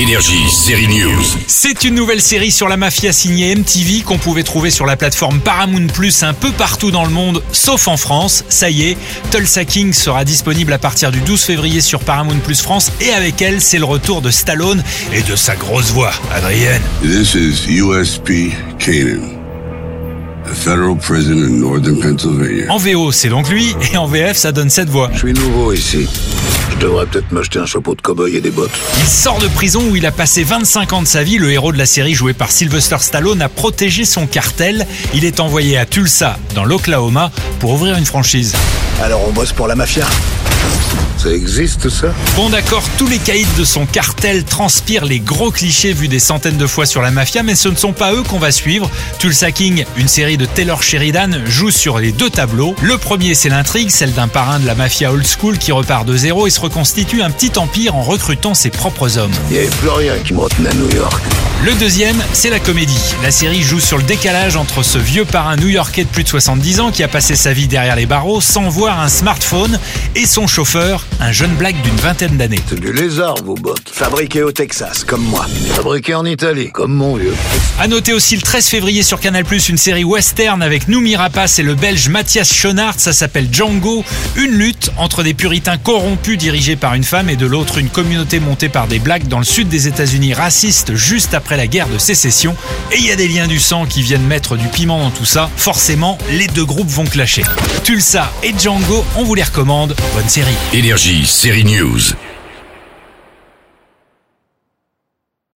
Énergie, série news. C'est une nouvelle série sur la mafia signée MTV qu'on pouvait trouver sur la plateforme Paramount Plus un peu partout dans le monde, sauf en France. Ça y est, Tulsa King sera disponible à partir du 12 février sur Paramount Plus France et avec elle, c'est le retour de Stallone et de sa grosse voix, Adrienne. This is USP Canaan, federal prison in northern Pennsylvania. En VO, c'est donc lui et en VF, ça donne cette voix. Je suis nouveau ici. Je devrais peut-être m'acheter un chapeau de cow-boy et des bottes. Il sort de prison où il a passé 25 ans de sa vie. Le héros de la série, joué par Sylvester Stallone, a protégé son cartel. Il est envoyé à Tulsa, dans l'Oklahoma, pour ouvrir une franchise. Alors on bosse pour la mafia? Ça existe ça Bon d'accord, tous les caïds de son cartel transpirent les gros clichés vus des centaines de fois sur la mafia, mais ce ne sont pas eux qu'on va suivre. Tulsa King, une série de Taylor Sheridan, joue sur les deux tableaux. Le premier, c'est l'intrigue, celle d'un parrain de la mafia old school qui repart de zéro et se reconstitue un petit empire en recrutant ses propres hommes. Il n'y avait plus rien qui me retenait à New York. Le deuxième, c'est la comédie. La série joue sur le décalage entre ce vieux parrain new-yorkais de plus de 70 ans qui a passé sa vie derrière les barreaux sans voir un smartphone et son chauffeur, un jeune black d'une vingtaine d'années. C'est du lézard, vos bottes. Fabriquées au Texas, comme moi. Fabriquées en Italie, comme mon vieux. À noter aussi le 13 février sur Canal+, une série western avec Noumi Rapace et le belge Mathias Schoenaert, ça s'appelle Django. Une lutte entre des puritains corrompus dirigés par une femme et de l'autre une communauté montée par des blacks dans le sud des États-Unis racistes juste après la guerre de sécession. Et il y a des liens du sang qui viennent mettre du piment dans tout ça. Forcément, les deux groupes vont clasher. Tulsa et Django, on vous les recommande. Bonne série. Énergie, série news.